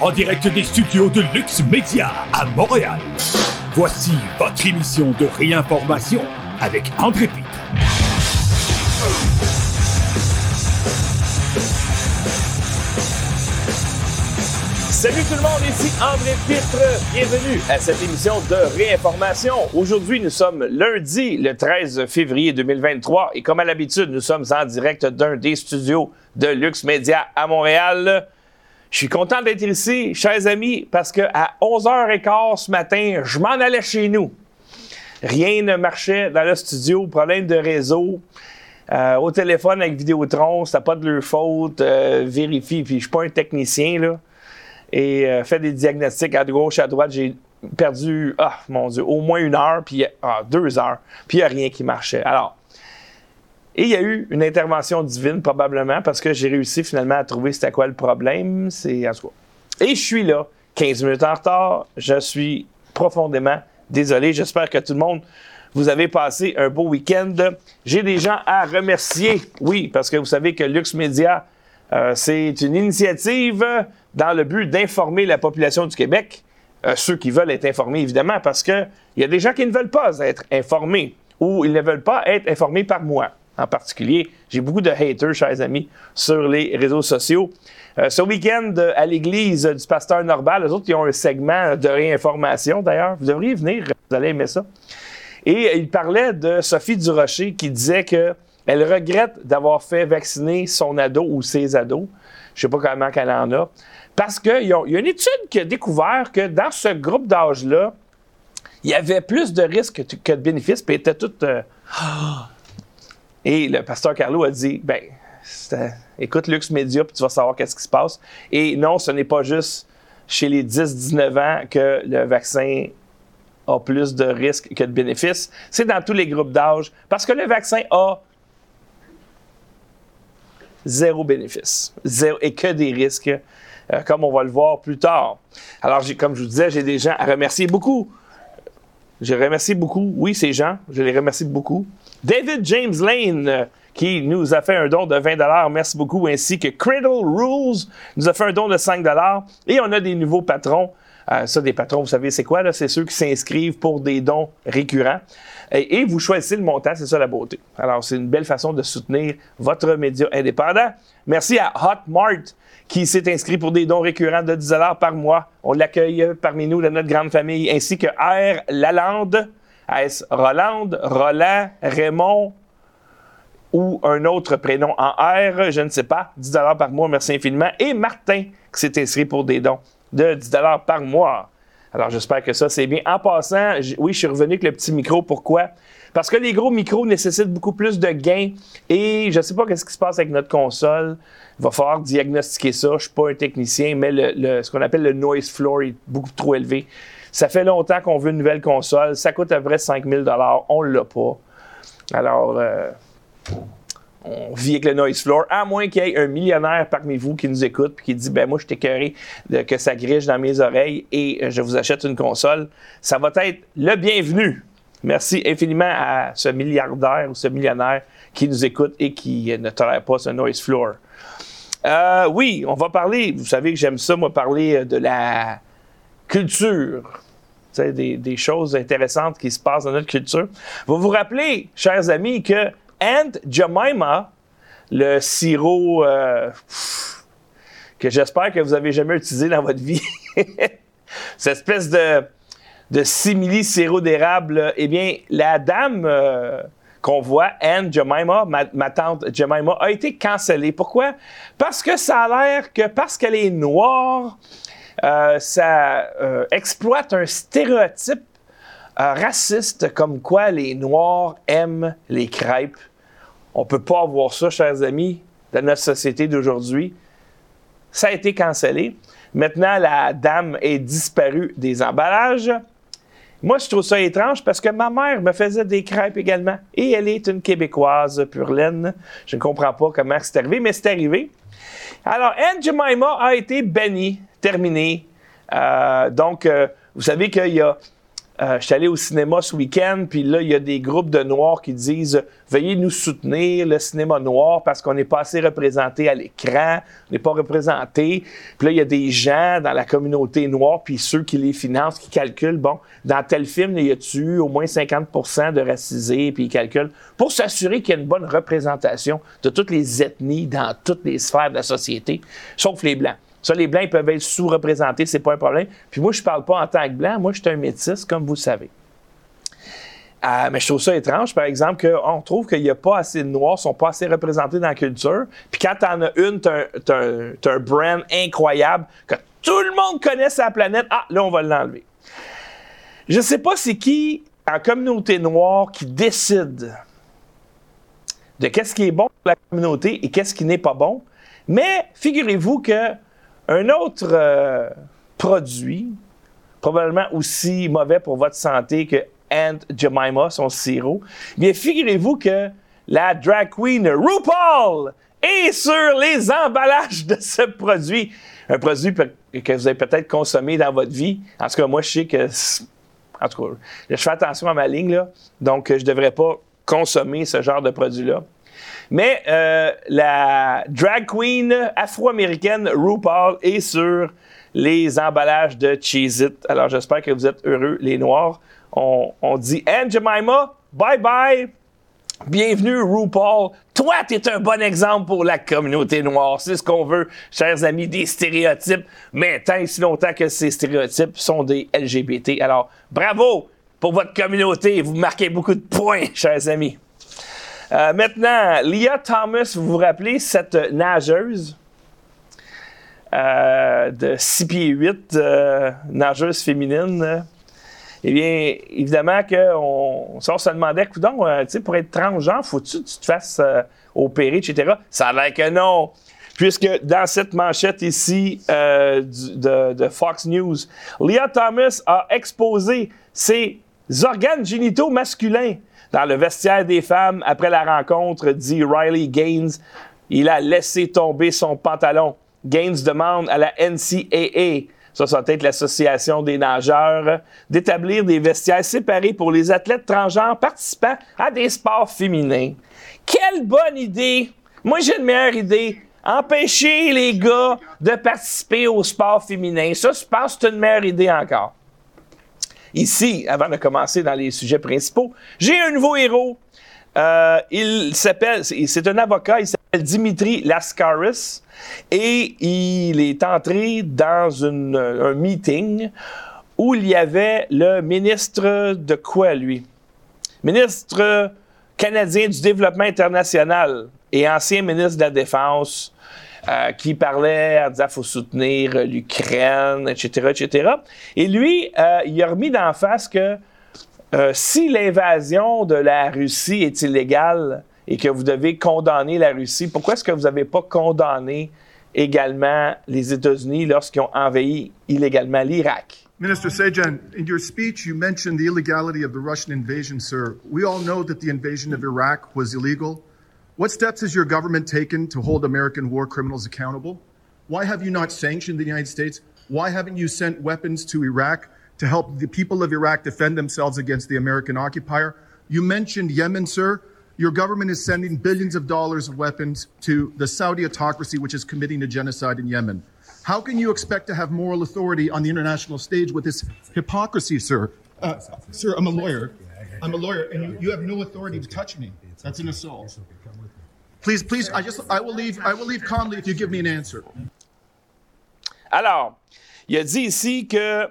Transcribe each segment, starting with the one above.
en direct des studios de Lux Media à Montréal. Voici votre émission de réinformation avec André Pitre. Salut tout le monde, ici André Pitre. Bienvenue à cette émission de réinformation. Aujourd'hui, nous sommes lundi, le 13 février 2023, et comme à l'habitude, nous sommes en direct d'un des studios de Lux Media à Montréal. Je suis content d'être ici, chers amis, parce que à 11h15 ce matin, je m'en allais chez nous. Rien ne marchait dans le studio, problème de réseau. Euh, au téléphone avec Vidéotron, c'était pas de leur faute. Euh, vérifie, puis je suis pas un technicien, là et euh, fait des diagnostics à gauche, à droite. J'ai perdu, ah mon Dieu, au moins une heure, puis ah, deux heures, puis il n'y a rien qui marchait. Alors, et il y a eu une intervention divine, probablement, parce que j'ai réussi finalement à trouver c'était quoi le problème. C'est en tout. Et je suis là, 15 minutes en retard. Je suis profondément désolé. J'espère que tout le monde, vous avez passé un beau week-end. J'ai des gens à remercier. Oui, parce que vous savez que Lux Media, euh, c'est une initiative dans le but d'informer la population du Québec, euh, ceux qui veulent être informés évidemment, parce qu'il y a des gens qui ne veulent pas être informés ou ils ne veulent pas être informés par moi en particulier. J'ai beaucoup de haters, chers amis, sur les réseaux sociaux. Euh, ce week-end, à l'église du pasteur Norbal, les autres, ils ont un segment de réinformation d'ailleurs. Vous devriez venir, vous allez aimer ça. Et il parlait de Sophie Durocher qui disait que elle regrette d'avoir fait vacciner son ado ou ses ados. Je ne sais pas comment qu'elle en a. Parce qu'il y a une étude qui a découvert que dans ce groupe d'âge-là, il y avait plus de risques que, de bénéfices, puis tout. Euh, Et le pasteur Carlo a dit ben, écoute Lux Media, puis tu vas savoir qu'est-ce qui se passe. Et non, ce n'est pas juste chez les 10-19 ans que le vaccin a plus de risques que de bénéfices. C'est dans tous les groupes d'âge. Parce que le vaccin a zéro bénéfice. Et que des risques, euh, comme on va le voir plus tard. Alors, comme je vous disais, j'ai des gens à remercier beaucoup. Je remercie beaucoup, oui, ces gens, je les remercie beaucoup. David James Lane, euh, qui nous a fait un don de 20 merci beaucoup, ainsi que Cradle Rules nous a fait un don de 5 Et on a des nouveaux patrons. Euh, ça, des patrons, vous savez, c'est quoi? C'est ceux qui s'inscrivent pour des dons récurrents. Et, vous choisissez le montant, c'est ça la beauté. Alors, c'est une belle façon de soutenir votre média indépendant. Merci à Hotmart qui s'est inscrit pour des dons récurrents de 10 par mois. On l'accueille parmi nous dans notre grande famille, ainsi que R. Lalande, S. Roland, Roland, Raymond ou un autre prénom en R, je ne sais pas, 10 par mois, merci infiniment. Et Martin qui s'est inscrit pour des dons de 10 par mois. Alors, j'espère que ça, c'est bien. En passant, oui, je suis revenu avec le petit micro. Pourquoi? Parce que les gros micros nécessitent beaucoup plus de gains et je ne sais pas ce qui se passe avec notre console. Il va falloir diagnostiquer ça. Je ne suis pas un technicien, mais le, ce qu'on appelle le noise floor est beaucoup trop élevé. Ça fait longtemps qu'on veut une nouvelle console. Ça coûte à près 5000 On ne l'a pas. Alors, euh, on vit avec le noise floor, à moins qu'il y ait un millionnaire parmi vous qui nous écoute et qui dit ben moi je t'écœuré que ça griche dans mes oreilles et je vous achète une console, ça va être le bienvenu. Merci infiniment à ce milliardaire ou ce millionnaire qui nous écoute et qui ne tolère pas ce noise floor. Euh, oui, on va parler, vous savez que j'aime ça, moi, parler de la culture. Des, des choses intéressantes qui se passent dans notre culture. Vous vous rappelez, chers amis, que and Jemima, le sirop euh, que j'espère que vous avez jamais utilisé dans votre vie. Cette espèce de, de simili sirop d'érable, eh bien, la dame euh, qu'on voit, Anne Jemima, ma, tante Jemima, a été cancellée. Pourquoi? Parce que ça a l'air que parce qu'elle est noire, euh, ça exploite un stéréotype raciste comme quoi les Noirs aiment les crêpes. On ne peut pas avoir ça, chers amis, dans notre société d'aujourd'hui. Ça a été cancellé. Maintenant, la dame est disparue des emballages. Moi, je trouve ça étrange parce que ma mère me faisait des crêpes également. Et elle est une Québécoise pure laine. Je ne comprends pas comment c'est arrivé, mais c'est arrivé. Alors, Anne Jemima a été bannie, terminée. Euh, donc, euh, vous savez qu'il y a euh, je suis allé au cinéma ce week-end, puis là, il y a des groupes de Noirs qui disent Veuillez nous soutenir, le cinéma noir, parce qu'on n'est pas assez représenté à l'écran, on n'est pas représenté. Puis là, il y a des gens dans la communauté noire, puis ceux qui les financent, qui calculent bon, dans tel film, il y a-tu au moins 50% de racisés, puis ils calculent pour s'assurer qu'il y a une bonne représentation de toutes les ethnies dans toutes les sphères de la société, sauf les Blancs. Ça, les Blancs, ils peuvent être sous-représentés, c'est pas un problème. Puis moi, je parle pas en tant que Blanc, moi, je suis un métis, comme vous savez. Euh, mais je trouve ça étrange, par exemple, qu'on trouve qu'il n'y a pas assez de Noirs, sont pas assez représentés dans la culture. Puis quand tu en as une, tu as, un brand incroyable que tout le monde connaît sur la planète. Ah, là, on va l'enlever. Je sais pas c'est qui en communauté noire qui décide de qu'est-ce qui est bon pour la communauté et qu'est-ce qui n'est pas bon. Mais figurez-vous que un autre euh, produit, probablement aussi mauvais pour votre santé que Aunt Jemima, son sirop, bien figurez-vous que la drag queen RuPaul est sur les emballages de ce produit. Un produit que vous avez peut-être consommé dans votre vie. En tout cas, moi, je sais que. En tout cas, je fais attention à ma ligne, là. Donc, je ne devrais pas consommer ce genre de produit-là. Mais euh, la drag queen afro-américaine RuPaul est sur les emballages de Cheez-It. Alors, j'espère que vous êtes heureux, les Noirs. On, dit Anne Jemima, bye bye. Bienvenue, RuPaul. Toi, tu es un bon exemple pour la communauté noire. C'est ce qu'on veut, chers amis, des stéréotypes. Mais tant et si longtemps que ces stéréotypes sont des LGBT. Alors, bravo pour votre communauté. Vous marquez beaucoup de points, chers amis. Euh, maintenant, Leah Thomas, vous vous rappelez cette nageuse euh, de 6 pieds 8, euh, nageuse féminine? Eh bien, évidemment qu'on on se demandait, donc, pour être transgenre, faut-tu que tu te fasses opérer, etc. Ça a l'air que non. Puisque dans cette manchette ici de, de Fox News, Leah Thomas a exposé ses organes génitaux masculins dans le vestiaire des femmes, après la rencontre, dit Riley Gaines, il a laissé tomber son pantalon. Gaines demande à la NCAA, ça, ça va être l'Association des nageurs, d'établir des vestiaires séparés pour les athlètes transgenres participant à des sports féminins. Quelle bonne idée! Moi, j'ai une meilleure idée. Empêcher les gars de participer aux sports féminins. Ça, je pense que c'est une meilleure idée encore. Ici, avant de commencer dans les sujets principaux, j'ai un nouveau héros. Euh, il s'appelle, c'est un avocat, il s'appelle Dimitri Laskaris et il est entré dans un meeting où il y avait le ministre de quoi, lui? Ministre canadien du développement international et ancien ministre de la Défense euh, qui parlait en disant faut soutenir l'Ukraine, etc., etc. Et lui, euh, il a remis d'en face que euh, si l'invasion de la Russie est illégale et que vous devez condamner la Russie, pourquoi est-ce que vous n'avez pas condamné également les États-Unis lorsqu'ils ont envahi illégalement l'Irak? Minister Sajan, in your speech, you mentioned the illegality of the Russian invasion, sir. We all know that the invasion of. What steps has your government taken to hold American war criminals accountable? Why have you not sanctioned the United States? Why haven't you sent weapons to Iraq to help the people of Iraq defend themselves against the American occupier? You mentioned Yemen, sir. Your government is sending billions of dollars of weapons to the Saudi autocracy, which is committing a genocide in Yemen. How can you expect to have moral authority on the international stage with this hypocrisy, sir? Uh, sir, I'm a lawyer. I'm a lawyer, and you, you have no authority to touch me. That's an assault. Please, please, I just, I will leave, I will leave calmly if you give me an answer. Alors, il a dit ici que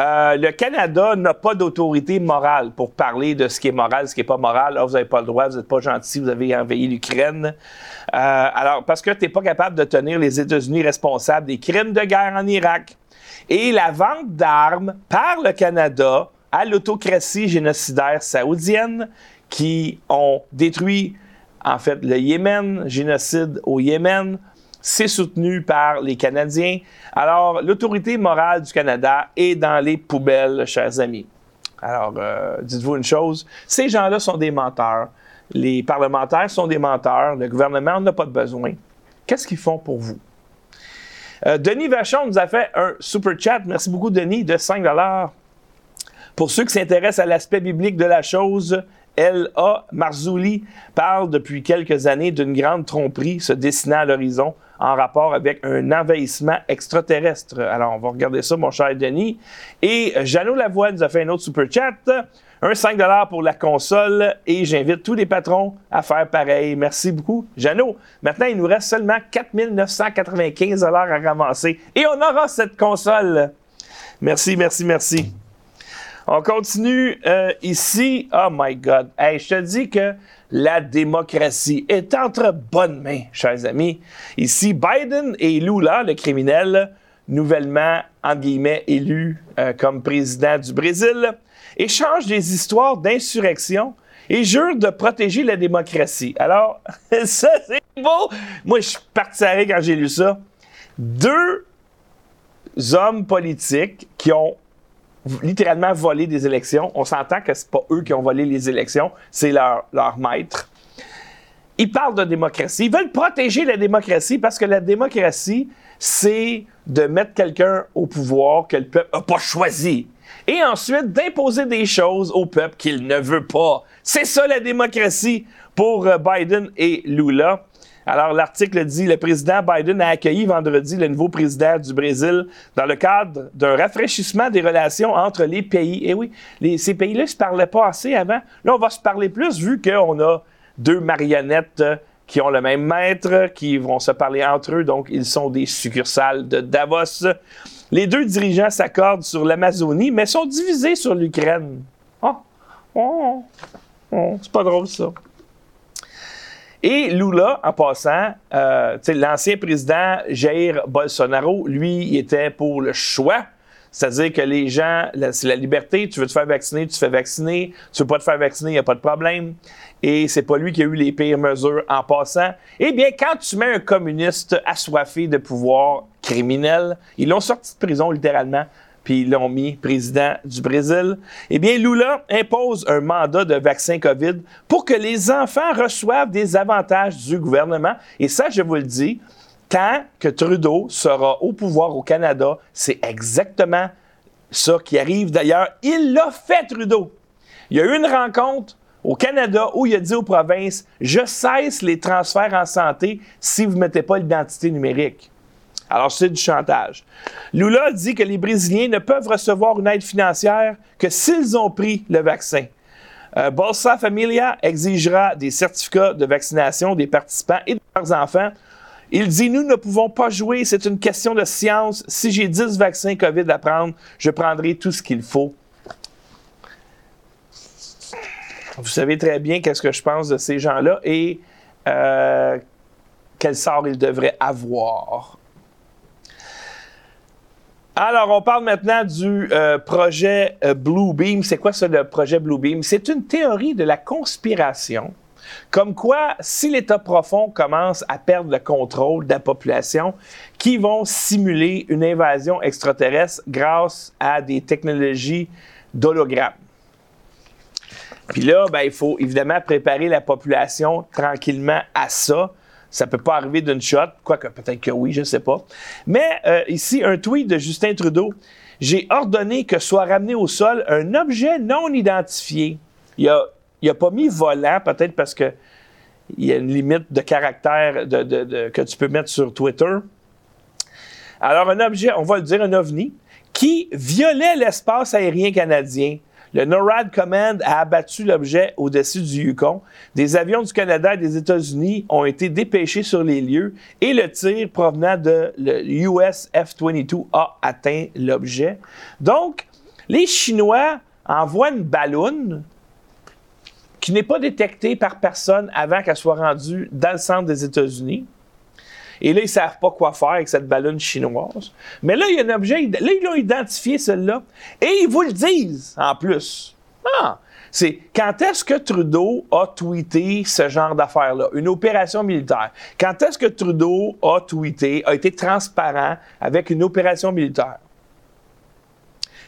euh, le Canada n'a pas d'autorité morale pour parler de ce qui est moral, ce qui n'est pas moral. Ah, vous n'avez pas le droit, vous n'êtes pas gentil, vous avez envahi l'Ukraine. Euh, alors, parce que tu n'es pas capable de tenir les États-Unis responsables des crimes de guerre en Irak et la vente d'armes par le Canada à l'autocratie génocidaire saoudienne qui ont détruit en fait, le Yémen, génocide au Yémen, c'est soutenu par les Canadiens. Alors, l'autorité morale du Canada est dans les poubelles, chers amis. Alors, euh, dites-vous une chose, ces gens-là sont des menteurs. Les parlementaires sont des menteurs. Le gouvernement n'a pas de besoin. Qu'est-ce qu'ils font pour vous? Euh, Denis Vachon nous a fait un super chat. Merci beaucoup, Denis, de 5 Pour ceux qui s'intéressent à l'aspect biblique de la chose, L.A. Marzouli parle depuis quelques années d'une grande tromperie se dessinant à l'horizon en rapport avec un envahissement extraterrestre. Alors, on va regarder ça, mon cher Denis. Et Jeannot Lavoie nous a fait un autre super chat. Un 5 pour la console et j'invite tous les patrons à faire pareil. Merci beaucoup, Jeannot. Maintenant, il nous reste seulement 4 995 à ramasser et on aura cette console. Merci, merci, merci. On continue euh, ici. Oh my God. Hey, je te dis que la démocratie est entre bonnes mains, chers amis. Ici, Biden et Lula, le criminel, nouvellement, entre guillemets, élu euh, comme président du Brésil, échangent des histoires d'insurrection et jurent de protéger la démocratie. Alors, ça, c'est beau. Moi, je suis parti quand j'ai lu ça. Deux hommes politiques qui ont littéralement volé des élections. On s'entend que c'est pas eux qui ont volé les élections, c'est leur, leur maître. Ils parlent de démocratie. Ils veulent protéger la démocratie parce que la démocratie, c'est de mettre quelqu'un au pouvoir que le peuple n'a pas choisi. Et ensuite, d'imposer des choses au peuple qu'il ne veut pas. C'est ça la démocratie pour euh, Biden et Lula. Alors, l'article dit le président Biden a accueilli vendredi le nouveau président du Brésil dans le cadre d'un rafraîchissement des relations entre les pays. Et oui, ces pays-là ne se parlaient pas assez avant. Là, on va se parler plus vu qu'on a deux marionnettes qui ont le même maître, qui vont se parler entre eux. Donc, ils sont des succursales de Davos. Les deux dirigeants s'accordent sur l'Amazonie, mais sont divisés sur l'Ukraine. Oh, c'est pas drôle ça. Et Lula, en passant, euh, l'ancien président Jair Bolsonaro, lui, il était pour le choix. C'est-à-dire que les gens, c'est la liberté, tu veux te faire vacciner, tu te fais vacciner, tu veux pas te faire vacciner, il n'y a pas de problème. Et c'est pas lui qui a eu les pires mesures en passant. Eh bien, quand tu mets un communiste assoiffé de pouvoir criminel, ils l'ont sorti de prison littéralement puis ils l'ont mis président du Brésil. Eh bien, Lula impose un mandat de vaccin COVID pour que les enfants reçoivent des avantages du gouvernement. Et ça, je vous le dis, tant que Trudeau sera au pouvoir au Canada, c'est exactement ça qui arrive. D'ailleurs, il l'a fait, Trudeau. Il y a eu une rencontre au Canada où il a dit aux provinces, je cesse les transferts en santé si vous ne mettez pas l'identité numérique. Alors, c'est du chantage. Lula dit que les Brésiliens ne peuvent recevoir une aide financière que s'ils ont pris le vaccin. Euh, Bolsa Familia exigera des certificats de vaccination des participants et de leurs enfants. Il dit Nous ne pouvons pas jouer, c'est une question de science. Si j'ai 10 vaccins COVID à prendre, je prendrai tout ce qu'il faut. Vous savez très bien qu'est-ce que je pense de ces gens-là et euh, quel sort ils devraient avoir. Alors, on parle maintenant du euh, projet euh, Blue Beam. C'est quoi ça, le projet Blue Beam? C'est une théorie de la conspiration. Comme quoi, si l'État profond commence à perdre le contrôle de la population, qui vont simuler une invasion extraterrestre grâce à des technologies d'hologramme. Puis là, ben, il faut évidemment préparer la population tranquillement à ça. Ça peut pas arriver d'une shot, quoique peut-être que oui, je sais pas. Mais euh, ici, un tweet de Justin Trudeau. J'ai ordonné que soit ramené au sol un objet non identifié. Il a, il a pas mis volant, peut-être parce que il y a une limite de caractère que tu peux mettre sur Twitter. Alors, un objet, on va le dire, un ovni, qui violait l'espace aérien canadien le NORAD Command a abattu l'objet au-dessus du Yukon. Des avions du Canada et des États-Unis ont été dépêchés sur les lieux et le tir provenant de le US F-22 a atteint l'objet. Donc, les Chinois envoient une ballonne qui n'est pas détectée par personne avant qu'elle soit rendue dans le centre des États-Unis. Et là, ils ne savent pas quoi faire avec cette ballonne chinoise. Mais là, il y a un objet, là, ils l'ont identifié, celle-là. Et ils vous le disent, en plus. Ah! C'est quand est-ce que Trudeau a tweeté ce genre d'affaires-là, une opération militaire? Quand est-ce que Trudeau a tweeté, a été transparent avec une opération militaire?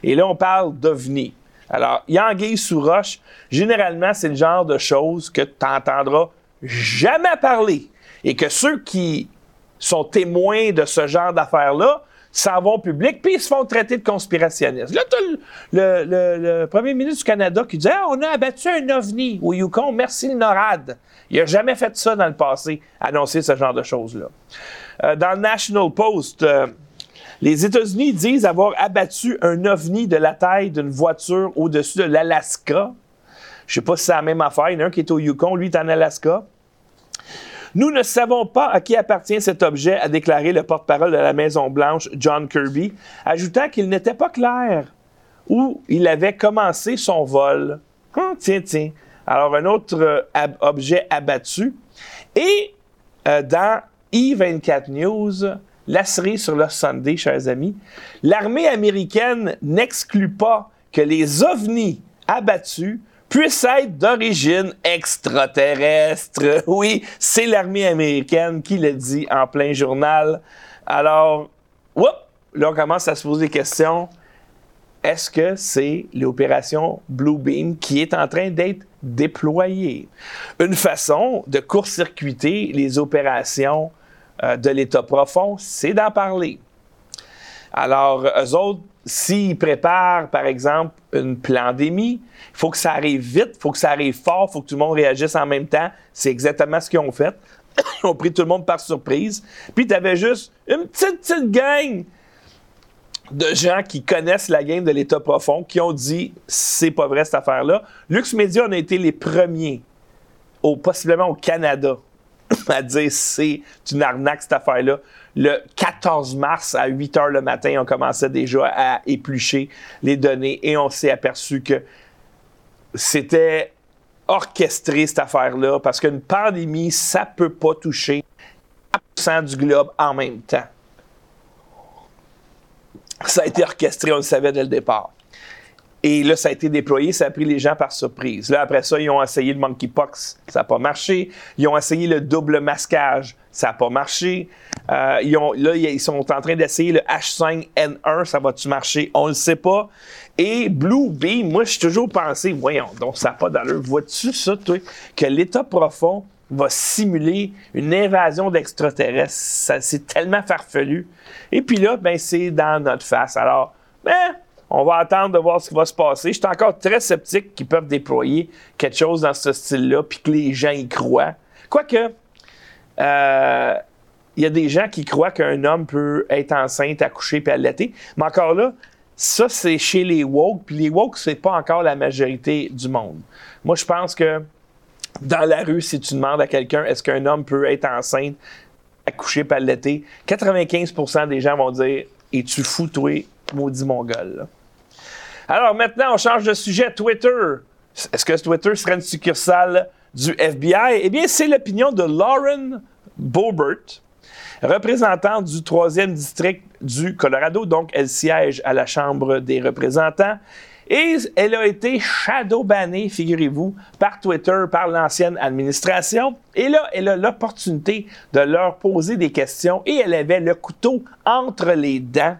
Et là, on parle d'OVNI. Alors, Yanguille sous roche, généralement, c'est le genre de choses que tu n'entendras jamais parler. Et que ceux qui sont témoins de ce genre d'affaires-là s'en vont public, puis ils se font traiter de conspirationnistes. Là, tu le, le, premier ministre du Canada qui dit ah, on a abattu un ovni au Yukon, merci le NORAD. Il n'a jamais fait ça dans le passé, annoncer ce genre de choses-là. Euh, dans le National Post, euh, les États-Unis disent avoir abattu un ovni de la taille d'une voiture au-dessus de l'Alaska. Je ne sais pas si c'est la même affaire. Il y en a un qui est au Yukon, lui est en Alaska. Nous ne savons pas à qui appartient cet objet, a déclaré le porte-parole de la Maison-Blanche, John Kirby, ajoutant qu'il n'était pas clair où il avait commencé son vol. Hum, tiens, tiens. Alors, un autre euh, objet abattu. Et euh, dans E24 News, la série sur le Sunday, chers amis, l'armée américaine n'exclut pas que les ovnis abattus puisse être d'origine extraterrestre. Oui, c'est l'armée américaine qui le dit en plein journal. Alors, là, on commence à se poser des questions. Est-ce que c'est l'opération Blue Beam qui est en train d'être déployée? Une façon de court-circuiter les opérations euh, de l'État profond, c'est d'en parler. Alors, eux autres, s'ils préparent, par exemple, une pandémie, il faut que ça arrive vite, il faut que ça arrive fort, il faut que tout le monde réagisse en même temps. C'est exactement ce qu'ils ont fait. Ils ont pris tout le monde par surprise. Puis tu avais juste une petite, petite gang de gens qui connaissent la game de l'État profond, qui ont dit c'est pas vrai cette affaire-là. Lux Media, on a été les premiers, possiblement au Canada, à dire c'est une arnaque cette affaire-là. Le 14 mars à 8 heures le matin, on commençait déjà à éplucher les données et on s'est aperçu que c'était orchestré cette affaire-là parce qu'une pandémie, ça ne peut pas toucher 100% du globe en même temps. Ça a été orchestré, on le savait dès le départ. Et là, ça a été déployé, ça a pris les gens par surprise. Là, après ça, ils ont essayé le monkeypox, ça n'a pas marché. Ils ont essayé le double masquage, ça n'a pas marché. Euh, ils ont, là, ils sont en train d'essayer le H5N1, ça va-tu marcher? On ne le sait pas. Et Blue Beam, moi, j'ai toujours pensé, voyons, donc ça n'a pas d'allure. Vois-tu ça, toi, que l'État profond va simuler une invasion d'extraterrestres? C'est tellement farfelu. Et puis là, ben, c'est dans notre face. Alors, ben, on va attendre de voir ce qui va se passer. Je suis encore très sceptique qu'ils peuvent déployer quelque chose dans ce style-là, puis que les gens y croient. Quoique, euh, il y a des gens qui croient qu'un homme peut être enceinte, accoucher puis allaiter. Mais encore là, ça, c'est chez les woke, puis les woke, c'est pas encore la majorité du monde. Moi, je pense que dans la rue, si tu demandes à quelqu'un est-ce qu'un homme peut être enceinte, accoucher puis allaiter, 95% des gens vont dire Es-tu fou, toi, maudit mongol? Alors maintenant, on change de sujet. Twitter. Est-ce que Twitter serait une succursale du FBI? Eh bien, c'est l'opinion de Lauren Boebert, représentante du troisième district du Colorado. Donc, elle siège à la Chambre des représentants. Et elle a été shadow bannée, figurez-vous, par Twitter, par l'ancienne administration. Et là, elle a l'opportunité de leur poser des questions et elle avait le couteau entre les dents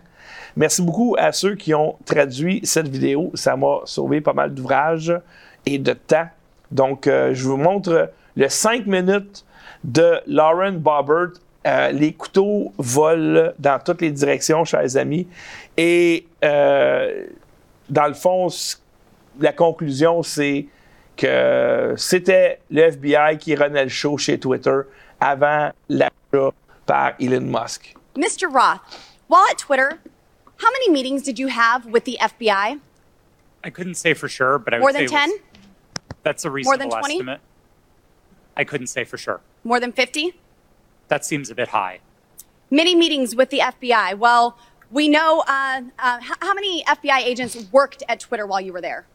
Merci beaucoup à ceux qui ont traduit cette vidéo. Ça m'a sauvé pas mal d'ouvrages et de temps. Donc, euh, je vous montre le 5 minutes de Lauren Bobbert. Euh, les couteaux volent dans toutes les directions, chers amis. Et euh, dans le fond, la conclusion, c'est que c'était le FBI qui renait le show chez Twitter avant l'achat par Elon Musk. Mr. Roth, while at Twitter, How many meetings did you have with the FBI? I couldn't say for sure, but I More would than say 10? that's a reasonable More than 20? estimate. I couldn't say for sure. More than 50? That seems a bit high. Many meetings with the FBI. Well, we know uh, uh, how many FBI agents worked at Twitter while you were there?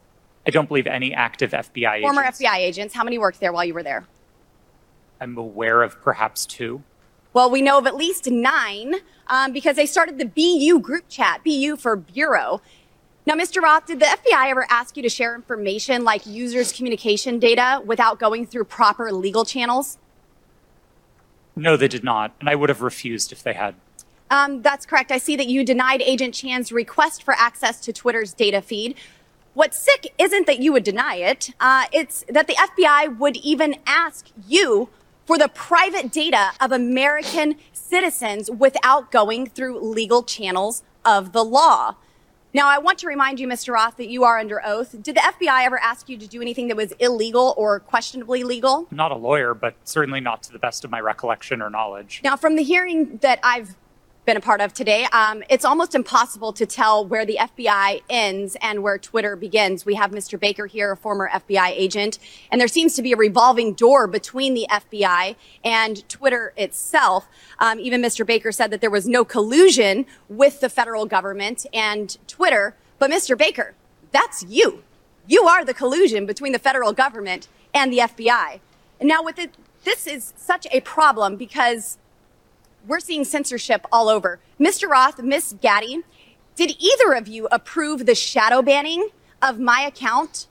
I don't believe any active FBI Former agents. FBI agents. How many worked there while you were there? I'm aware of perhaps two. Well, we know of at least nine um, because they started the BU group chat, BU for Bureau. Now, Mr. Roth, did the FBI ever ask you to share information like users' communication data without going through proper legal channels? No, they did not, and I would have refused if they had. Um, that's correct. I see that you denied Agent Chan's request for access to Twitter's data feed. What's sick isn't that you would deny it, uh, it's that the FBI would even ask you for the private data of American citizens without going through legal channels of the law. Now, I want to remind you, Mr. Roth, that you are under oath. Did the FBI ever ask you to do anything that was illegal or questionably legal? Not a lawyer, but certainly not to the best of my recollection or knowledge. Now, from the hearing that I've been a part of today, um, it's almost impossible to tell where the FBI ends and where Twitter begins. We have Mr. Baker here, a former FBI agent, and there seems to be a revolving door between the FBI and Twitter itself. Um, even Mr. Baker said that there was no collusion with the federal government and Twitter. But Mr. Baker, that's you. You are the collusion between the federal government and the FBI. And now with it, this is such a problem because we're seeing censorship all over. Mr. Roth, Miss Gaddy, did either of you approve the shadow banning of my account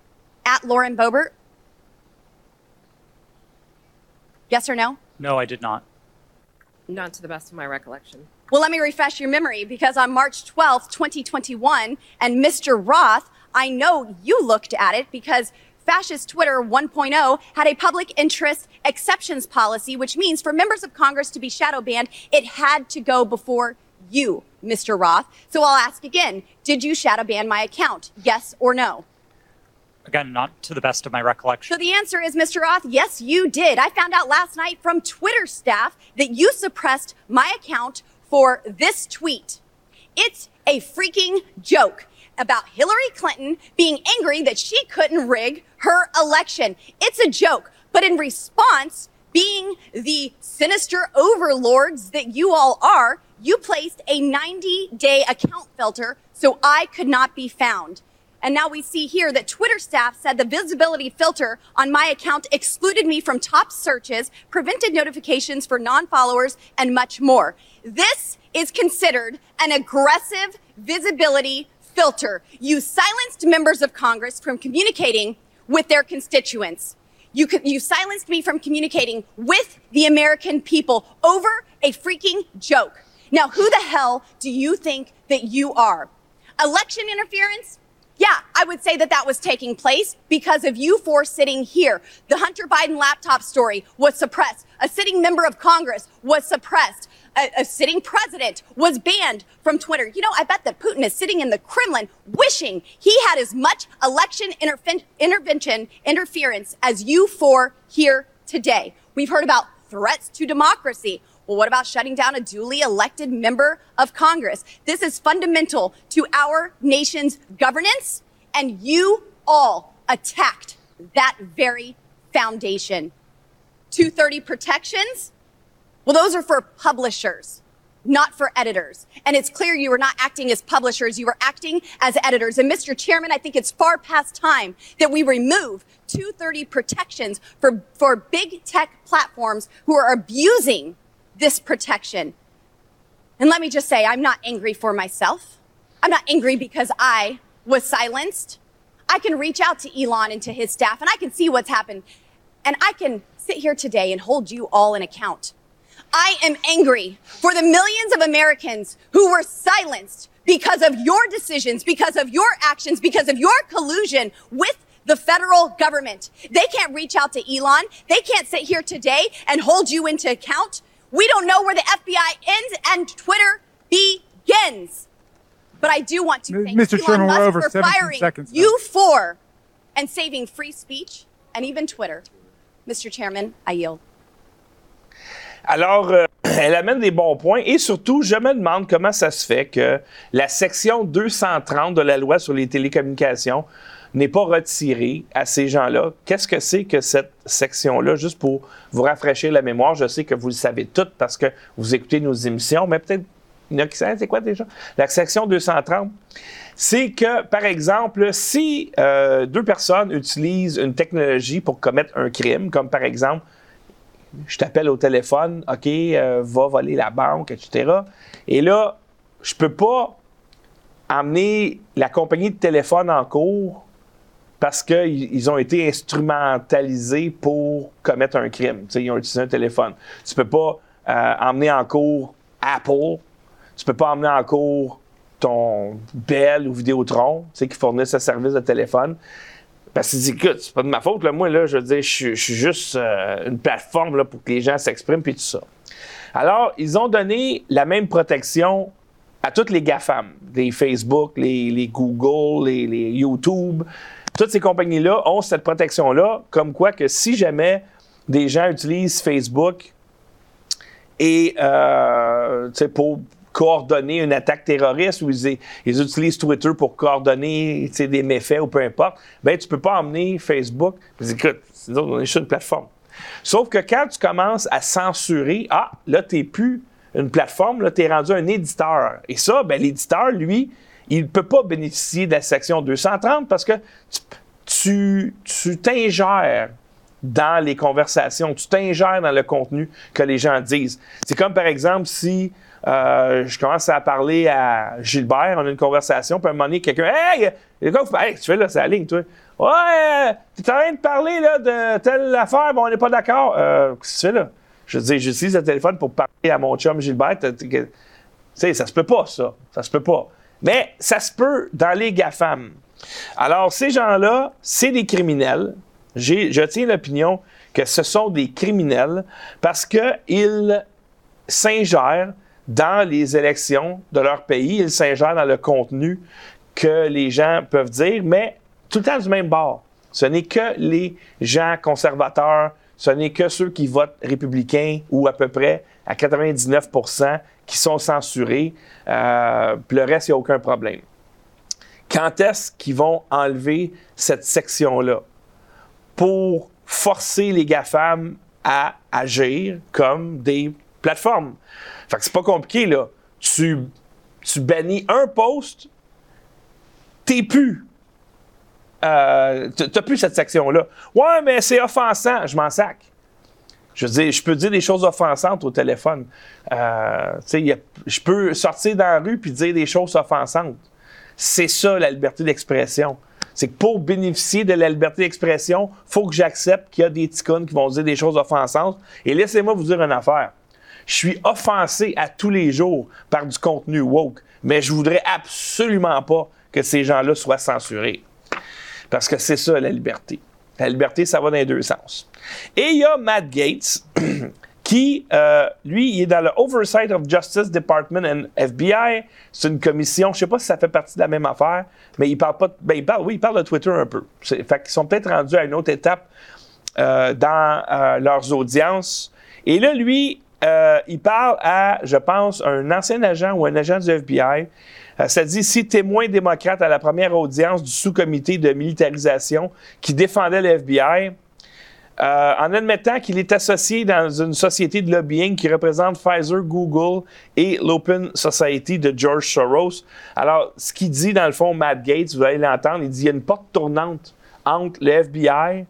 at Lauren Boebert? Yes or no? No, I did not. Not to the best of my recollection. Well, let me refresh your memory because on March 12th, 2021, and Mr. Roth, I know you looked at it because Fascist Twitter 1.0 had a public interest exceptions policy, which means for members of Congress to be shadow banned, it had to go before you, Mr. Roth. So I'll ask again Did you shadow ban my account? Yes or no? Again, not to the best of my recollection. So the answer is, Mr. Roth, yes, you did. I found out last night from Twitter staff that you suppressed my account for this tweet. It's a freaking joke about Hillary Clinton being angry that she couldn't rig her election. It's a joke. But in response, being the sinister overlords that you all are, you placed a 90 day account filter so I could not be found. And now we see here that Twitter staff said the visibility filter on my account excluded me from top searches, prevented notifications for non followers, and much more. This is considered an aggressive visibility filter. You silenced members of Congress from communicating with their constituents. You, you silenced me from communicating with the American people over a freaking joke. Now, who the hell do you think that you are? Election interference? Yeah, I would say that that was taking place because of you four sitting here. The Hunter Biden laptop story was suppressed. A sitting member of Congress was suppressed a, a, sitting president was banned from Twitter. You know, I bet that Putin is sitting in the Kremlin wishing he had as much election intervention interference as you four here today. We've heard about threats to democracy. Well, what about shutting down a duly elected member of Congress? This is fundamental to our nation's governance, and you all attacked that very foundation. 230 protections well, those are for publishers, not for editors. And it's clear you were not acting as publishers, you were acting as editors. And Mr. Chairman, I think it's far past time that we remove 230 protections for, for big tech platforms who are abusing this protection. And let me just say, I'm not angry for myself. I'm not angry because I was silenced. I can reach out to Elon and to his staff and I can see what's happened. And I can sit here today and hold you all in account I am angry for the millions of Americans who were silenced because of your decisions, because of your actions, because of your collusion with the federal government. They can't reach out to Elon. They can't sit here today and hold you into account. We don't know where the FBI ends and Twitter begins. But I do want to thank Mr. Elon Chairman, Musk over for 17 firing seconds you four and saving free speech and even Twitter. Mr. Chairman, I yield. Alors, euh, elle amène des bons points et surtout, je me demande comment ça se fait que la section 230 de la loi sur les télécommunications n'est pas retirée à ces gens-là. Qu'est-ce que c'est que cette section-là? Juste pour vous rafraîchir la mémoire, je sais que vous le savez toutes parce que vous écoutez nos émissions, mais peut-être il y en a qui savent, c'est quoi déjà? La section 230, c'est que, par exemple, si euh, deux personnes utilisent une technologie pour commettre un crime, comme par exemple je t'appelle au téléphone, OK, euh, va voler la banque, etc. Et là, je peux pas amener la compagnie de téléphone en cours parce qu'ils ont été instrumentalisés pour commettre un crime. ils ont utilisé un téléphone. Tu peux pas euh, emmener en cours Apple. Tu peux pas emmener en cours ton Bell ou Vidéotron, qui fournissent ce service de téléphone Parce qu'il dit, écoute, c'est pas de ma faute, moi, là, je veux dire, je, suis juste euh, une plateforme là, pour que les gens s'expriment, puis tout ça. Alors, ils ont donné la même protection à toutes les GAFAM, les Facebook, les, Google, les, YouTube. Toutes ces compagnies-là ont cette protection-là, comme quoi que si jamais des gens utilisent Facebook et euh, pour coordonner une attaque terroriste ou ils, utilisent Twitter pour coordonner des méfaits ou peu importe, ben tu peux pas emmener Facebook. Écoute, on est sur une plateforme. Sauf que quand tu commences à censurer, ah, là, tu n'es plus une plateforme, là, tu es rendu un éditeur. Et ça, ben, l'éditeur, lui, il ne peut pas bénéficier de la section 230 parce que tu t'ingères dans les conversations, tu t'ingères dans le contenu que les gens disent. C'est comme, par exemple, si euh, je commence à parler à Gilbert, on a une conversation, puis à un moment donné, quelqu'un Hey, quoi, tu fais là, c'est la ligne, toi. Ouais, tu es en train de parler de telle affaire, bon, on n'est pas d'accord. Euh, qu'est-ce que tu fais là? Je dis, j'utilise le téléphone pour parler à mon chum Gilbert. Tu sais, ça se peut pas, ça. Ça se peut pas. Mais ça se peut dans les GAFAM. Alors, ces gens-là, c'est des criminels. Je tiens l'opinion que ce sont des criminels parce qu'ils s'ingèrent dans les élections de leur pays, ils s'ingèrent dans le contenu que les gens peuvent dire, mais tout le temps du même bord. Ce n'est que les gens conservateurs, ce n'est que ceux qui votent républicains ou à peu près à 99 qui sont censurés. Euh, le reste, il n'y a aucun problème. Quand est-ce qu'ils vont enlever cette section-là? Pour forcer les GAFAM à agir comme des plateformes? Fait que c'est pas compliqué, là. Tu, tu bannis un post, t'es plus. Euh, t'as plus cette section-là. Ouais, mais c'est offensant. Je m'en sac. Je peux dire des choses offensantes au téléphone. Euh, je peux sortir dans la rue puis dire des choses offensantes. C'est ça, la liberté d'expression. C'est que pour bénéficier de la liberté d'expression, il faut que j'accepte qu'il y a des ticounes qui vont dire des choses offensantes. Et laissez-moi vous dire une affaire. Je suis offensé à tous les jours par du contenu woke, mais je voudrais absolument pas que ces gens-là soient censurés. Parce que c'est ça la liberté. La liberté, ça va dans les deux sens. Et il y a Matt Gates, qui, euh, lui, il est dans le Oversight of Justice Department and FBI. C'est une commission, je ne sais pas si ça fait partie de la même affaire, mais il parle pas, ben, il parle, oui, il parle de Twitter un peu. Fait qu'ils sont peut-être rendus à une autre étape euh, dans euh, leurs audiences. Et là, lui, il parle à, je pense, un ancien agent ou un agent du FBI. Ça dit si témoin démocrate à la première audience du sous-comité de militarisation qui défendait le FBI, euh, en admettant qu'il est associé dans une société de lobbying qui représente Pfizer, Google et l'Open Society de George Soros. Alors, ce qu'il dit dans le fond, Matt Gates, vous allez l'entendre, il dit il y a une porte tournante entre le FBI,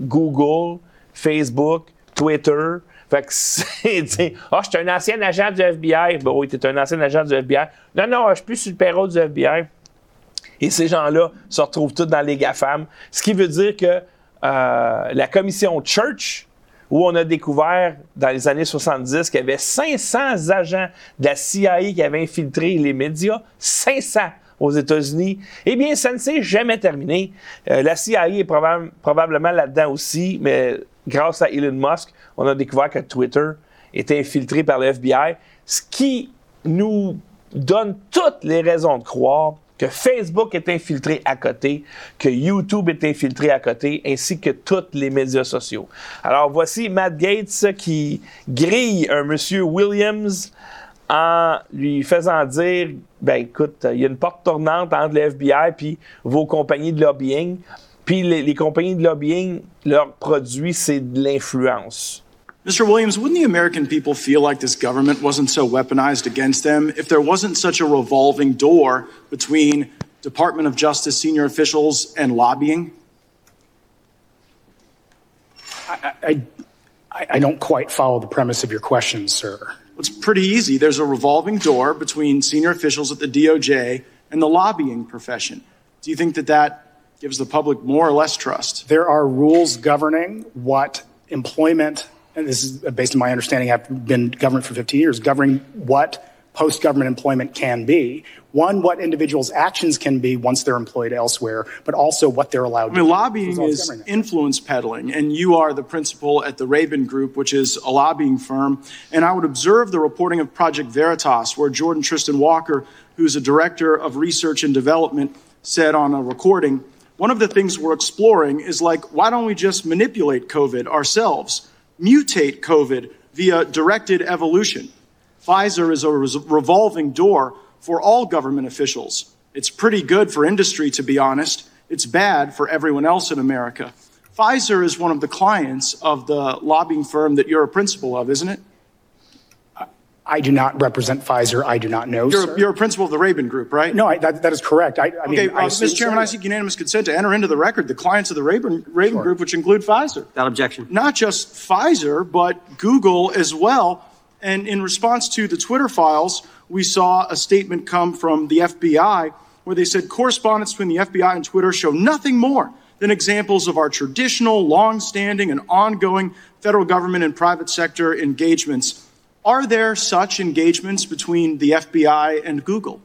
Google, Facebook, Twitter, fait que c'est, ah, je suis un ancien agent du FBI. Ben oui, tu es un ancien agent du FBI. Non, non, je suis plus sur le du FBI. Et ces gens-là se retrouvent tous dans les GAFAM. Ce qui veut dire que euh, la commission Church, où on a découvert dans les années 70 qu'il y avait 500 agents de la CIA qui avaient infiltré les médias, 500 aux États-Unis, eh bien, ça ne s'est jamais terminé. Euh, la CIA est probablement là-dedans aussi, mais grâce à Elon Musk, on a découvert que Twitter était infiltré par le FBI, ce qui nous donne toutes les raisons de croire que Facebook est infiltré à côté, que YouTube est infiltré à côté, ainsi que tous les médias sociaux. Alors voici Matt Gates qui grille un monsieur Williams en lui faisant dire, ben écoute, il y a une porte tournante entre le FBI puis vos compagnies de lobbying. Puis les, les compagnies de lobbying, leur produit, c'est de l'influence. Mr. Williams, wouldn't the American people feel like this government wasn't so weaponized against them if there wasn't such a revolving door between Department of Justice senior officials and lobbying? I, I, I don't quite follow the premise of your question, sir. It's pretty easy. There's a revolving door between senior officials at the DOJ and the lobbying profession. Do you think that that gives the public more or less trust. There are rules governing what employment, and this is uh, based on my understanding, I've been government for 15 years, governing what post government employment can be. One, what individuals' actions can be once they're employed elsewhere, but also what they're allowed I mean, lobbying is influence peddling, and you are the principal at the Raven Group, which is a lobbying firm. And I would observe the reporting of Project Veritas, where Jordan Tristan Walker, who's a director of research and development, said on a recording, one of the things we're exploring is like, why don't we just manipulate COVID ourselves, mutate COVID via directed evolution? Pfizer is a revolving door for all government officials. It's pretty good for industry, to be honest. It's bad for everyone else in America. Pfizer is one of the clients of the lobbying firm that you're a principal of, isn't it? I do not represent Pfizer. I do not know. You're, you're a principal of the Raven Group, right? No, I, that, that is correct. I, I okay, mean, uh, Mr. Chairman, I seek unanimous consent to enter into the record the clients of the Raven, Raven sure. Group, which include Pfizer. That objection. Not just Pfizer, but Google as well. And in response to the Twitter files, we saw a statement come from the FBI where they said correspondence between the FBI and Twitter show nothing more than examples of our traditional, long-standing, and ongoing federal government and private sector engagements. Are there such engagements between the FBI and Google?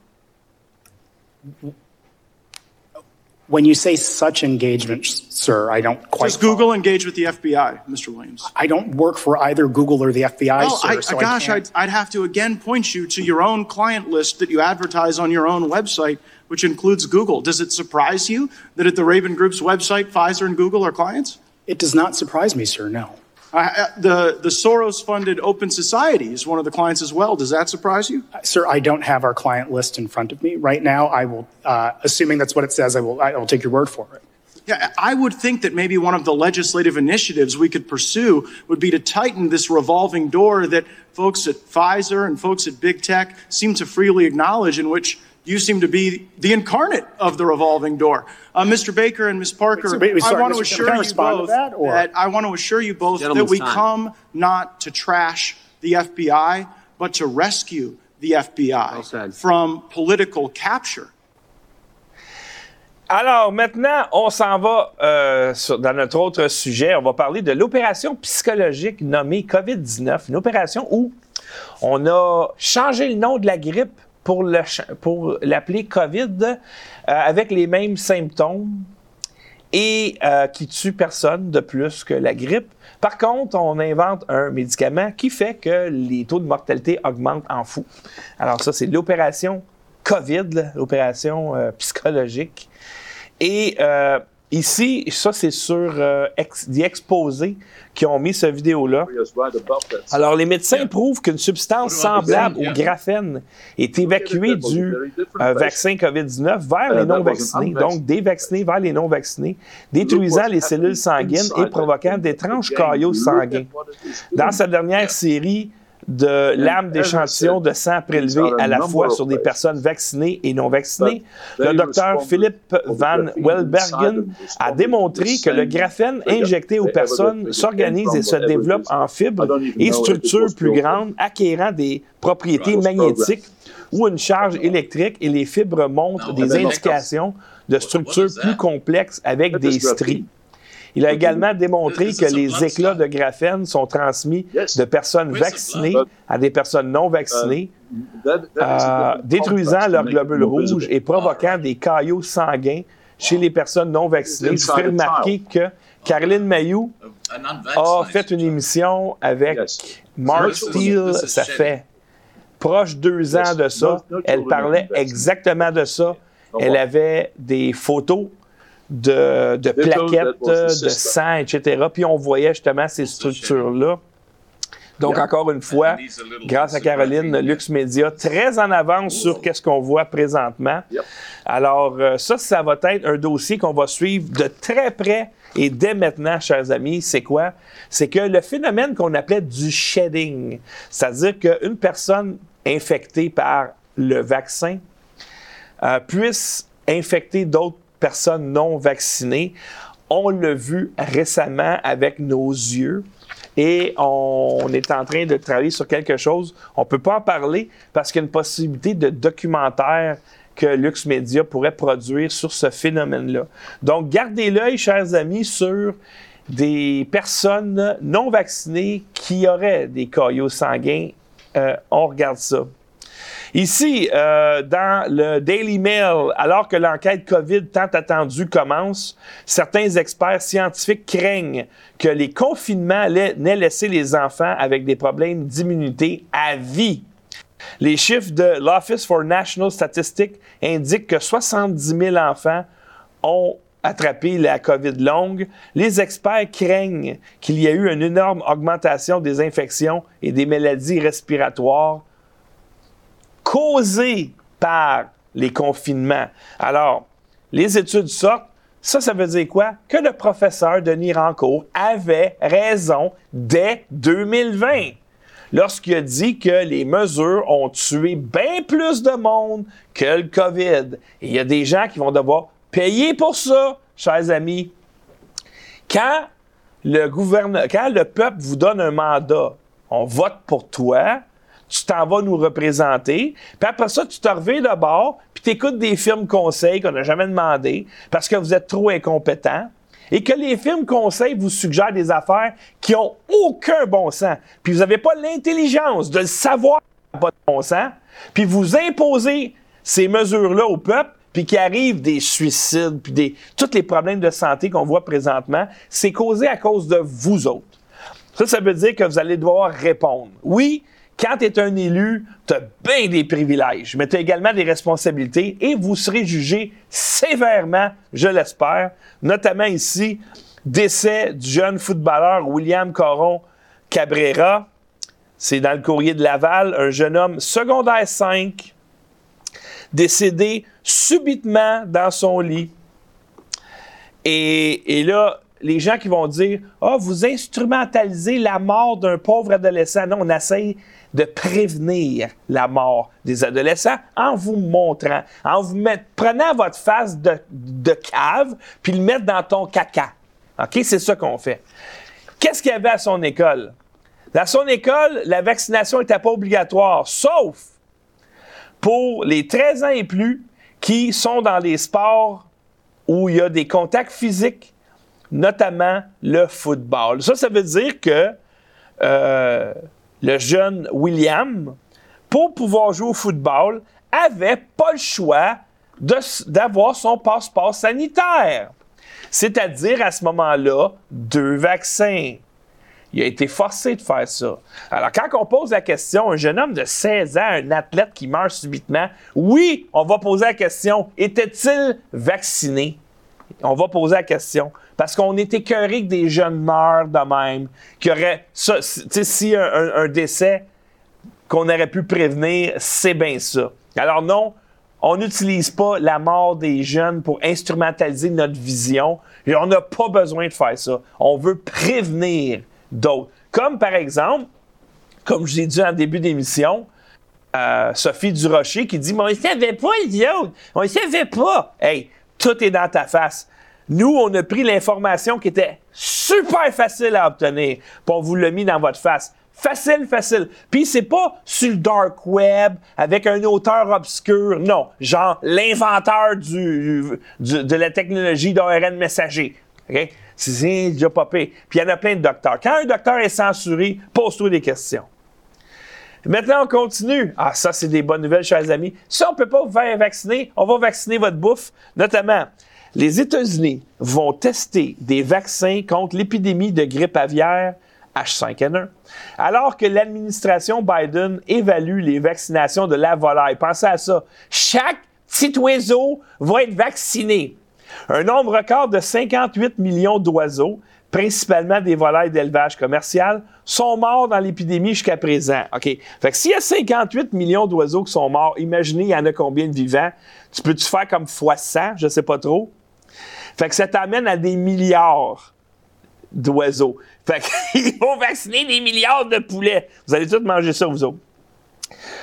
When you say such engagements, sir, I don't quite. Does Google follow. engage with the FBI, Mr. Williams? I don't work for either Google or the FBI, well, sir. I, so gosh, I'd, I'd have to again point you to your own client list that you advertise on your own website, which includes Google. Does it surprise you that at the Raven Group's website, Pfizer and Google are clients? It does not surprise me, sir. No. Uh, the, the Soros funded Open Society is one of the clients as well. Does that surprise you? Uh, sir, I don't have our client list in front of me right now. I will, uh, assuming that's what it says, I will, I will take your word for it. Yeah, I would think that maybe one of the legislative initiatives we could pursue would be to tighten this revolving door that folks at Pfizer and folks at big tech seem to freely acknowledge, in which you seem to be the incarnate of the revolving door. Uh, Mr. Baker and Ms. Parker, wait, wait, sorry, I want to Mr. assure you both that, that, I want to assure you both that we time. come not to trash the FBI, but to rescue the FBI well from political capture. Alors maintenant, on s'en va euh, sur, dans notre autre sujet. On va parler de l'opération psychologique nommée COVID-19, une opération où on a changé le nom de la grippe pour, le, pour l'appeler COVID euh, avec les mêmes symptômes et euh, qui tue personne de plus que la grippe. Par contre, on invente un médicament qui fait que les taux de mortalité augmentent en fou. Alors ça, c'est l'opération COVID, l'opération euh, psychologique. Et ici, ça, c'est sur euh, ex, The Exposé qui ont mis cette vidéo-là. Alors, les médecins prouvent qu'une substance semblable au graphène est évacuée du euh, vaccin COVID-19 vers les non-vaccinés, donc des vaccinés vers les non-vaccinés, détruisant les cellules sanguines et provoquant d'étranges caillots sanguins. Dans sa dernière série, de lames d'échantillons de sang prélevés à la fois sur des personnes vaccinées et non vaccinées. Le docteur Philippe Van Welbergen a démontré que le graphène injecté aux personnes s'organise et se développe en fibres et structures plus grandes, acquérant des propriétés magnétiques ou une charge électrique et les fibres montrent des indications de structures plus complexes avec des stries. Il a également démontré que les éclats de graphène sont transmis de personnes vaccinées à des personnes non vaccinées, euh, détruisant leurs globules rouges et provoquant des caillots sanguins chez les personnes non vaccinées. Je fais remarquer que Caroline Mayou a fait une émission avec Mark Steele, ça fait proche deux ans de ça. Elle parlait exactement de ça. Elle avait des photos de, de plaquettes, de sang, etc. Puis on voyait justement ces structures-là. Donc, encore une fois, grâce à Caroline, Lux Media, très en avance sur qu'est-ce qu'on voit présentement. Alors, euh, ça, ça va être un dossier qu'on va suivre de très près et dès maintenant, chers amis. C'est quoi? C'est que le phénomène qu'on appelait du shedding, c'est-à-dire qu'une personne infectée par le vaccin euh, puisse infecter d'autres personnes non vaccinées. On l'a vu récemment avec nos yeux et on est en train de travailler sur quelque chose. On ne peut pas en parler parce qu'il y a une possibilité de documentaire que Lux Media pourrait produire sur ce phénomène-là. Donc, gardez l'œil, chers amis, sur des personnes non vaccinées qui auraient des caillots sanguins. Euh, on regarde ça. Ici, euh, dans le Daily Mail, alors que l'enquête COVID tant attendue commence, certains experts scientifiques craignent que les confinements n'aient laissé les enfants avec des problèmes d'immunité à vie. Les chiffres de l'Office for National Statistics indiquent que 70 000 enfants ont attrapé la COVID longue. Les experts craignent qu'il y ait eu une énorme augmentation des infections et des maladies respiratoires causées par les confinements. Alors, les études sortent. Ça, ça veut dire quoi? Que le professeur Denis Rancourt avait raison dès 2020 lorsqu'il a dit que les mesures ont tué bien plus de monde que le COVID. Il y a des gens qui vont devoir payer pour ça, chers amis. Quand le, quand le peuple vous donne un mandat, on vote pour toi, tu t'en vas nous représenter, puis après ça, tu te reviens de bord, puis tu écoutes des films conseils qu'on n'a jamais demandé parce que vous êtes trop incompétents et que les films conseils vous suggèrent des affaires qui ont aucun bon sens, puis vous n'avez pas l'intelligence de le savoir pas de bon sens, puis vous imposez ces mesures-là au peuple, puis qu'il arrive des suicides, puis des, tous les problèmes de santé qu'on voit présentement, c'est causé à cause de vous autres. Ça, ça veut dire que vous allez devoir répondre. Oui, quand tu es un élu, tu as bien des privilèges, mais tu as également des responsabilités et vous serez jugé sévèrement, je l'espère, notamment ici, décès du jeune footballeur William Coron Cabrera. C'est dans le courrier de Laval, un jeune homme secondaire 5, décédé subitement dans son lit. Et, et là, les gens qui vont dire Ah, vous instrumentalisez la mort d'un pauvre adolescent. Non, on essaye de prévenir la mort des adolescents en vous montrant, en vous mettant, prenant votre face de, de cave, puis le mettre dans ton caca. OK? C'est ça qu'on fait. Qu'est-ce qu'il y avait à son école? Dans son école, la vaccination n'était pas obligatoire, sauf pour les 13 ans et plus qui sont dans les sports où il y a des contacts physiques, notamment le football. Ça, ça veut dire que euh, le jeune William, pour pouvoir jouer au football, avait pas le choix d'avoir son passeport sanitaire. C'est-à-dire, à ce moment-là, deux vaccins. Il a été forcé de faire ça. Alors, quand on pose la question, un jeune homme de 16 ans, un athlète qui meurt subitement, oui, on va poser la question, était-il vacciné? On va poser la question. Parce qu'on est écœuré que des jeunes meurent de même, qu'il aurait, si un, un décès qu'on aurait pu prévenir, c'est bien ça. Alors non, on n'utilise pas la mort des jeunes pour instrumentaliser notre vision. Et on n'a pas besoin de faire ça. On veut prévenir d'autres. Comme par exemple, comme je l'ai dit en début d'émission, euh, Sophie Durocher qui dit Mais on ne savait pas, idiot! On ne savait pas! Hey, tout est dans ta face. Nous, on a pris l'information qui était super facile à obtenir, pour on vous l'a mis dans votre face. Facile, facile. Puis c'est pas sur le dark web avec un auteur obscur. Non, genre l'inventeur de la technologie d'ARN messager. OK? C'est déjà popé. Puis il y en a plein de docteurs. Quand un docteur est censuré, pose-toi des questions. Maintenant, on continue. Ah, ça, c'est des bonnes nouvelles, chers amis. Si on ne peut pas vous faire vacciner, on va vacciner votre bouffe. Notamment, les États-Unis vont tester des vaccins contre l'épidémie de grippe aviaire H5N1, alors que l'administration Biden évalue les vaccinations de la volaille. Pensez à ça. Chaque petit oiseau va être vacciné. Un nombre record de 58 millions d'oiseaux, principalement des volailles d'élevage commercial, sont morts dans l'épidémie jusqu'à présent. OK? Fait que s'il y a 58 millions d'oiseaux qui sont morts, imaginez, il y en a combien de vivants? Tu peux-tu faire comme fois 100? Je sais pas trop. Fait que ça t'amène à des milliards d'oiseaux. Fait qu'ils vont vacciner des milliards de poulets. Vous allez tous manger ça, vous autres.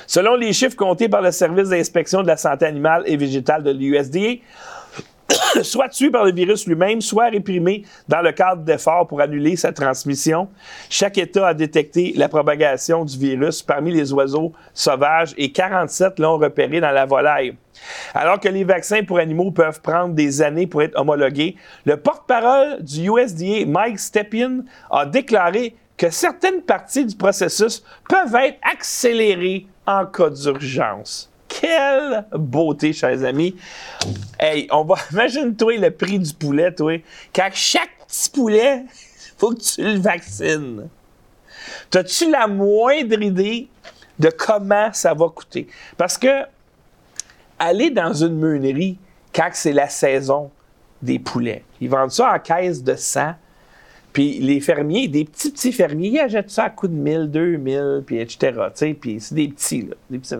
Selon les chiffres comptés par le service d'inspection de la santé animale et végétale de l'USDA, soit tué par le virus lui-même, soit réprimé dans le cadre d'efforts pour annuler sa transmission. Chaque État a détecté la propagation du virus parmi les oiseaux sauvages et 47 l'ont repéré dans la volaille. Alors que les vaccins pour animaux peuvent prendre des années pour être homologués, le porte-parole du USDA, Mike Stepien, a déclaré que certaines parties du processus peuvent être accélérées en cas d'urgence. Quelle beauté, chers amis. Hey, on va, imagine-toi le prix du poulet, toi. Quand chaque petit poulet, faut que tu le vaccines. T'as-tu la moindre idée de comment ça va coûter? Parce que aller dans une meunerie quand c'est la saison des poulets, ils vendent ça en caisse de sang. Puis les fermiers, des petits petits fermiers, ils achètent ça à coût de 1000, 2000, puis etc. Puis c'est des petits, là. Des petits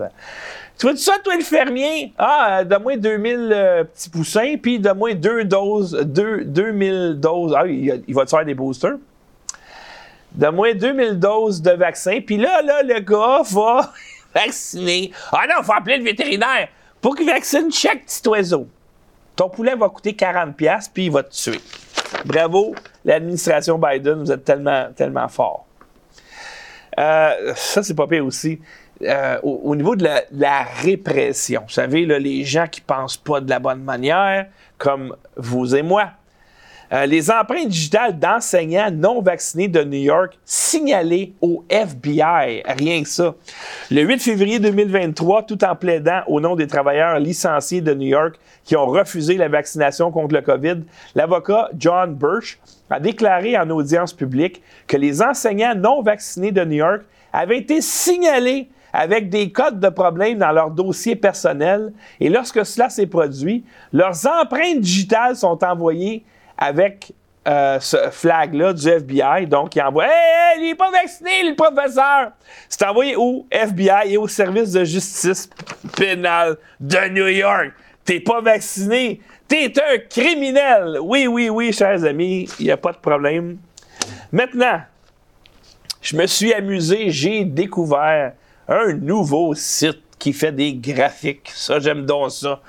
tu vois ça, toi, le fermier? Ah, euh, donne-moi 2000 euh, petits poussins, puis donne-moi deux doses, deux, 2000 doses. Ah, il, il va te faire des boosters? Donne-moi 2000 doses de vaccin, puis là, là, le gars va vacciner. Ah non, il faut appeler le vétérinaire pour qu'il vaccine chaque petit oiseau. Ton poulet va coûter 40$, puis il va te tuer. Bravo, l'administration Biden, vous êtes tellement, tellement fort. Euh, ça, c'est pas pire aussi. Euh, au, niveau de la, répression. Vous savez, les gens qui pensent pas de la bonne manière, comme vous et moi. Euh, les empreintes digitales d'enseignants non vaccinés de New York signalées au FBI. Rien que ça. Le 8 février 2023, tout en plaidant au nom des travailleurs licenciés de New York qui ont refusé la vaccination contre le COVID, l'avocat John Birch a déclaré en audience publique que les enseignants non vaccinés de New York avaient été signalés avec des codes de problèmes dans leur dossier personnel. Et lorsque cela s'est produit, leurs empreintes digitales sont envoyées avec euh, ce flag-là du FBI. Donc, il envoie Hey, il n'est pas vacciné, le professeur! C'est envoyé au FBI et au service de justice pénale de New York. T'es pas vacciné, t'es un criminel. Oui, oui, oui, chers amis, il n'y a pas de problème. Maintenant, je me suis amusé, j'ai découvert un nouveau site qui fait des graphiques. Ça, j'aime donc ça.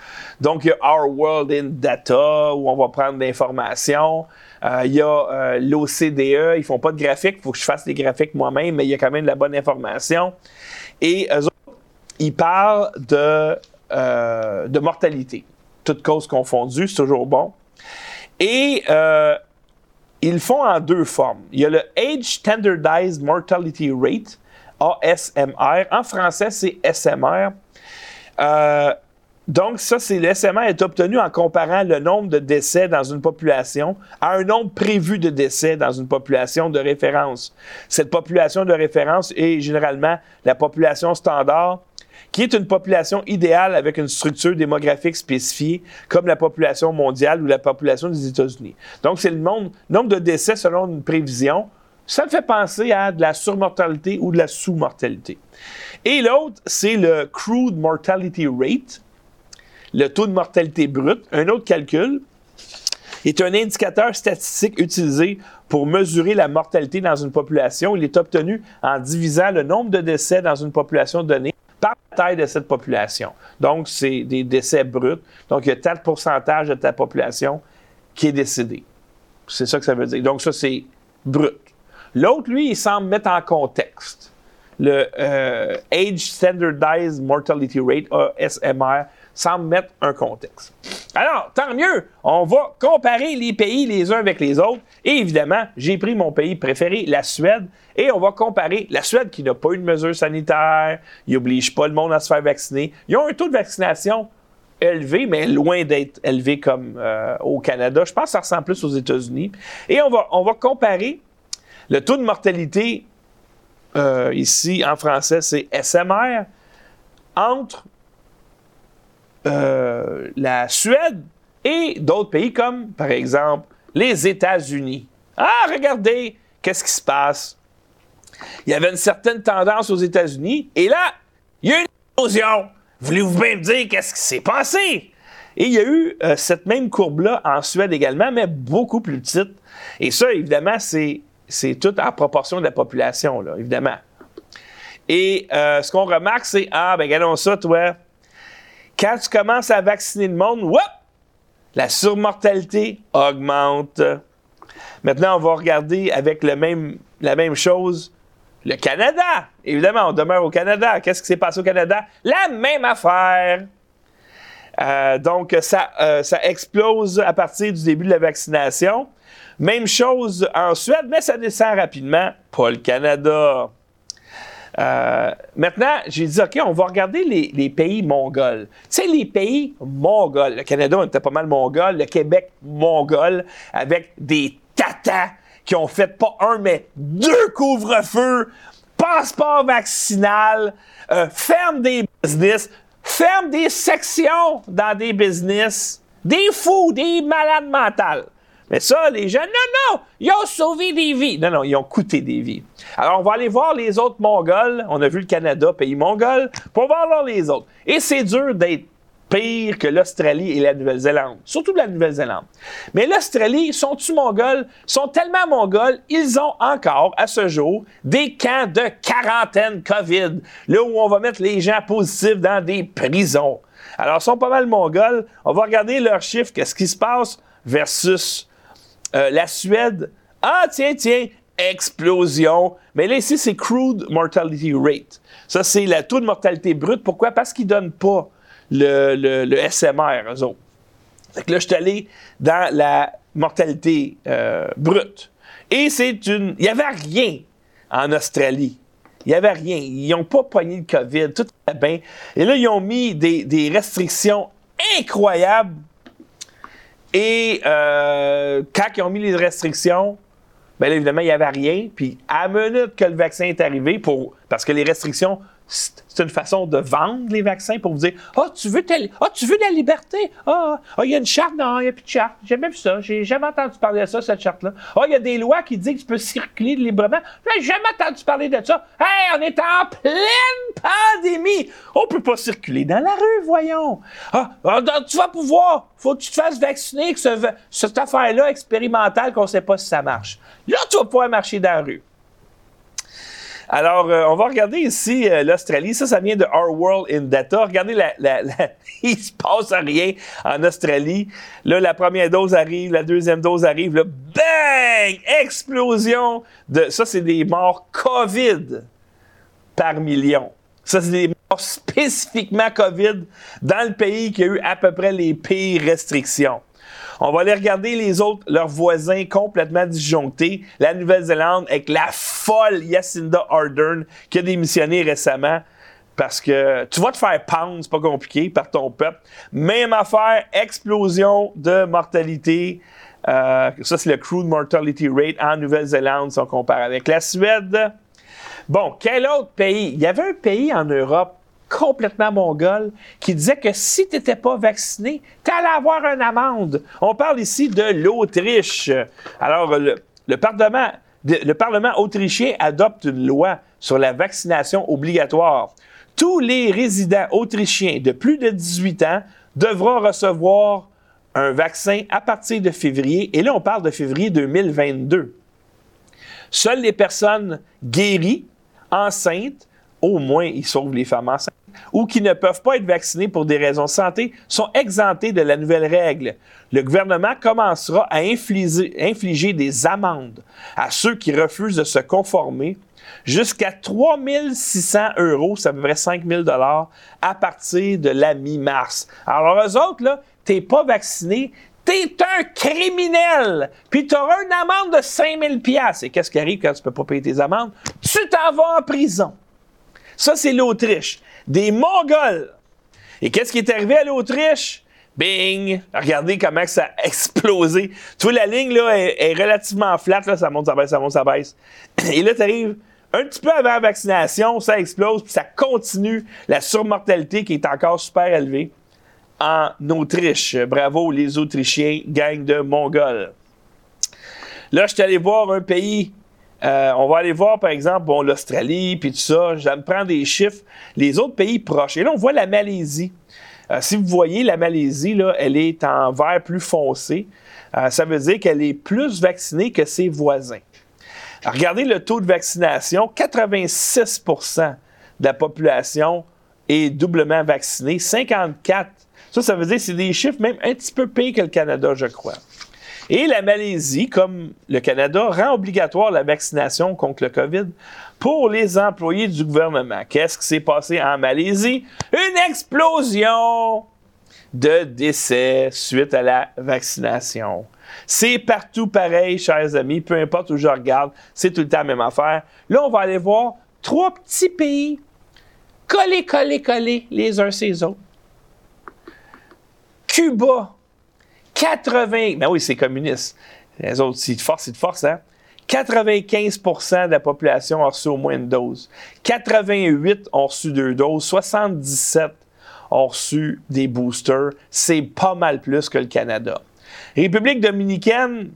Donc, il y a Our World in Data, où on va prendre l'information. Euh, il y a euh, l'OCDE, ils font pas de graphiques, il faut que je fasse des graphiques moi-même, mais il y a quand même de la bonne information. Et eux autres, ils parlent de, euh, de mortalité. Toutes causes confondues, c'est toujours bon. Et ils le font en deux formes. Il y a le Age Standardized Mortality Rate, ASMR. En français, c'est SMR. Euh, donc, ça, c'est le SMR est obtenu en comparant le nombre de décès dans une population à un nombre prévu de décès dans une population de référence. Cette population de référence est généralement la population standard, qui est une population idéale avec une structure démographique spécifiée, comme la population mondiale ou la population des États-Unis. Donc, c'est le nombre de décès selon une prévision ça me fait penser à de la surmortalité ou de la sous-mortalité. Et l'autre, c'est le crude mortality rate, le taux de mortalité brut. Un autre calcul est un indicateur statistique utilisé pour mesurer la mortalité dans une population. Il est obtenu en divisant le nombre de décès dans une population donnée par la taille de cette population. Donc, c'est des décès bruts. Donc, il y a tel pourcentage de ta population qui est décédée. C'est ça que ça veut dire. Donc, ça, c'est brut. L'autre, lui, il semble mettre en contexte le euh, Age Standardized Mortality Rate, ASMR, semble mettre un contexte. Alors, tant mieux, on va comparer les pays les uns avec les autres. Et évidemment, j'ai pris mon pays préféré, la Suède, et on va comparer la Suède qui n'a pas eu de mesures sanitaires, ils n'obligent pas le monde à se faire vacciner. Ils ont un taux de vaccination élevé, mais loin d'être élevé comme euh, au Canada. Je pense que ça ressemble plus aux États-Unis. Et on va, on va comparer le taux de mortalité euh, ici en français, c'est SMR entre euh, la Suède et d'autres pays comme, par exemple, les États-Unis. Ah, regardez, qu'est-ce qui se passe? Il y avait une certaine tendance aux États-Unis et là, il y a eu une explosion. Voulez-vous bien me dire qu'est-ce qui s'est passé? Et il y a eu euh, cette même courbe-là en Suède également, mais beaucoup plus petite. Et ça, évidemment, c'est c'est tout en proportion de la population, évidemment. Et euh, ce qu'on remarque, c'est Ah, ben, regardons ça, toi. Quand tu commences à vacciner le monde, la surmortalité augmente. Maintenant, on va regarder avec la même chose le Canada. Évidemment, on demeure au Canada. Qu'est-ce qui s'est passé au Canada? La même affaire. Euh, donc, euh, ça explose à partir du début de la vaccination. Même chose en Suède, mais ça descend rapidement. Pas le Canada. Euh, maintenant, j'ai dit, OK, on va regarder les, pays mongols. Tu sais, les pays mongols. Le Canada, on était pas mal mongol. Le Québec, mongol, avec des tatas qui ont fait pas un, mais deux couvre-feux, passeport vaccinal, euh, ferme des business, ferme des sections dans des business, des fous, des malades mentales. Mais ça, les gens, non, non, ils ont sauvé des vies. Non, non, ils ont coûté des vies. Alors, on va aller voir les autres Mongols. On a vu le Canada, pays mongol, pour voir les autres. Et c'est dur d'être pire que l'Australie et la Nouvelle-Zélande. Surtout la Nouvelle-Zélande. Mais l'Australie, sont-ils mongols? sont tellement mongols, ils ont encore, à ce jour, des camps de quarantaine COVID, là où on va mettre les gens positifs dans des prisons. Alors, ils sont pas mal mongols. On va regarder leurs chiffres, qu'est-ce qui se passe versus euh, la Suède. Ah, tiens, tiens, explosion. Mais là, ici, c'est crude mortality rate. Ça, c'est le taux de mortalité brute. Pourquoi? Parce qu'ils ne donnent pas le, SMR, eux autres. Là, je suis allé dans la mortalité euh, brute. Et c'est une. Il n'y avait rien en Australie. Il n'y avait rien. Ils n'ont pas pogné le COVID. Tout était bien. Et là, ils ont mis des restrictions incroyables. Et euh, quand ils ont mis les restrictions, bien évidemment, il n'y avait rien. Puis à minute que le vaccin est arrivé, pour, parce que les restrictions c'est une façon de vendre les vaccins pour vous dire Ah, oh, tu veux oh, tu veux de la liberté? Ah, oh, il y a une charte? Non, il n'y a plus de charte. J'ai même vu ça. J'ai jamais entendu parler de ça, cette charte-là. Ah, il y a des lois qui disent que tu peux circuler librement. J'ai jamais entendu parler de ça. Hey, on est en pleine pandémie. On peut pas circuler dans la rue, voyons. Ah, tu vas pouvoir. Faut que tu te fasses vacciner, que cette affaire-là expérimentale, qu'on ne sait pas si ça marche. Là, tu vas pouvoir marcher dans la rue. Alors, euh, on va regarder ici euh, l'Australie. Ça, ça vient de Our World in Data. Regardez, la, la, il se passe rien en Australie. Là, la première dose arrive, la deuxième dose arrive. Là, bang! Explosion de... Ça, c'est des morts COVID par million. Ça, c'est des morts spécifiquement COVID dans le pays qui a eu à peu près les pires restrictions. On va aller regarder les autres, leurs voisins complètement disjonctés. La Nouvelle-Zélande avec la folle Yacinda Ardern qui a démissionné récemment parce que tu vas te faire pendre, c'est pas compliqué, par ton peuple. Même affaire, explosion de mortalité. Euh, ça, c'est le crude mortality rate en Nouvelle-Zélande si on compare avec la Suède. Bon, quel autre pays? Il y avait un pays en Europe complètement mongol qui disait que si tu n'étais pas vacciné, tu allais avoir une amende. On parle ici de l'Autriche. Alors, le, Parlement, le Parlement autrichien adopte une loi sur la vaccination obligatoire. Tous les résidents autrichiens de plus de 18 ans devront recevoir un vaccin à partir de février. Et là, on parle de février 2022. Seules les personnes guéries, enceintes, au moins ils sauvent les femmes enceintes, ou qui ne peuvent pas être vaccinés pour des raisons de santé sont exemptés de la nouvelle règle. Le gouvernement commencera à infliger, des amendes à ceux qui refusent de se conformer jusqu'à 3 600 euros, c'est à peu près 5 000 à partir de la mi-mars. Alors, eux autres, là, t'es pas vacciné, t'es un criminel, puis tu auras une amende de 5 000 Et qu'est-ce qui arrive quand tu peux pas payer tes amendes? Tu t'en vas en prison. Ça, c'est l'Autriche des Mongols. Et qu'est-ce qui est arrivé à l'Autriche? Bing! Regardez comment ça a explosé. Tu vois, la ligne là, est, relativement flat, là, ça monte, ça baisse, ça monte, ça baisse. Et là, tu arrives un petit peu avant la vaccination, ça explose, puis ça continue la surmortalité qui est encore super élevée en Autriche. Bravo les Autrichiens, gang de Mongols. Là, je suis allé voir un pays euh, on va aller voir, par exemple, bon, l'Australie, puis tout ça. Je me prendre des chiffres. Les autres pays proches. Et là, on voit la Malaisie. Euh, si vous voyez, la Malaisie, là, elle est en vert plus foncé. Euh, ça veut dire qu'elle est plus vaccinée que ses voisins. regardez le taux de vaccination. 86% de la population est doublement vaccinée. 54 ça, ça veut dire que c'est des chiffres même un petit peu pires que le Canada, je crois. Et la Malaisie, comme le Canada, rend obligatoire la vaccination contre le COVID pour les employés du gouvernement. Qu'est-ce qui s'est passé en Malaisie? Une explosion de décès suite à la vaccination. C'est partout pareil, chers amis, peu importe où je regarde, c'est tout le temps la même affaire. Là, on va aller voir trois petits pays collés, collés, collés les uns ces autres. Cuba, 80, ben oui, c'est communiste. Les autres, c'est de force, c'est de force, hein? 95% de la population a reçu au moins une dose. 88 ont reçu deux doses. 77 ont reçu des boosters. C'est pas mal plus que le Canada. République dominicaine,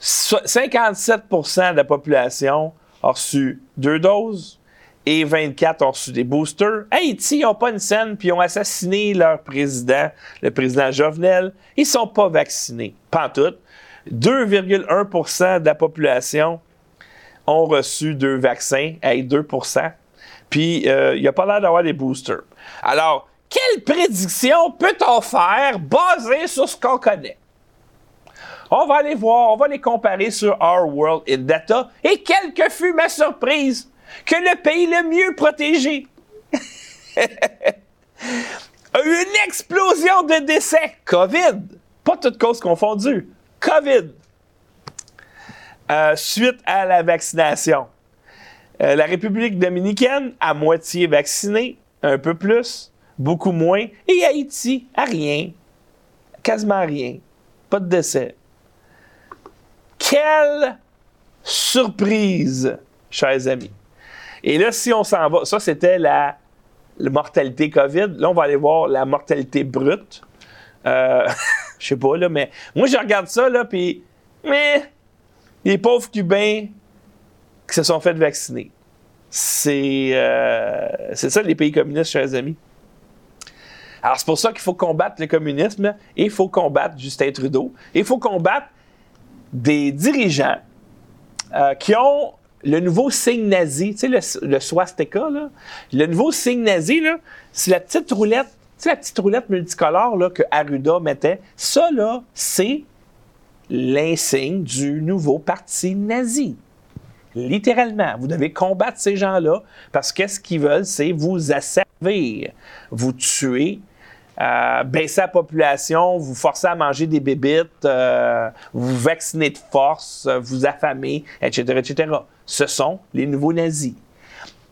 57% de la population a reçu deux doses et 24 ont reçu des boosters. Haïti, ils n'ont pas une scène, puis ils ont assassiné leur président, le président Jovenel. Ils sont pas vaccinés. Pas en tout. 2,1% de la population ont reçu deux vaccins, hey, 2% Puis, euh, il n'y a pas l'air d'avoir des boosters. Alors, quelle prédiction peut-on faire basée sur ce qu'on connaît? On va aller voir, on va les comparer sur Our World in Data. Et quelle que fut ma surprise que le pays le mieux protégé a eu une explosion de décès COVID. Pas toutes causes confondues. COVID. Euh, suite à la vaccination. Euh, la République dominicaine, à moitié vaccinée, un peu plus, beaucoup moins. Et Haïti, à rien. Quasiment rien. Pas de décès. Quelle surprise, chers amis. Et là, si on s'en va, ça c'était la, mortalité COVID. Là, on va aller voir la mortalité brute. Euh, je sais pas, là, mais moi, je regarde ça, là, puis, mais, les pauvres Cubains qui se sont fait vacciner. C'est euh, c'est ça, les pays communistes, chers amis. Alors, c'est pour ça qu'il faut combattre le communisme et il faut combattre Justin Trudeau. Il faut combattre des dirigeants euh, qui ont le nouveau signe nazi, tu sais, le, swastika, là, le nouveau signe nazi, là, c'est la petite roulette, la petite roulette multicolore là, que Arruda mettait. Ça, là, c'est l'insigne du nouveau parti nazi. Littéralement, vous devez combattre ces gens-là parce que ce qu'ils veulent, c'est vous asservir, vous tuer, euh, baisser la population, vous forcer à manger des bébites, euh, vous vacciner de force, vous affamer, etc., etc. Ce sont les nouveaux nazis.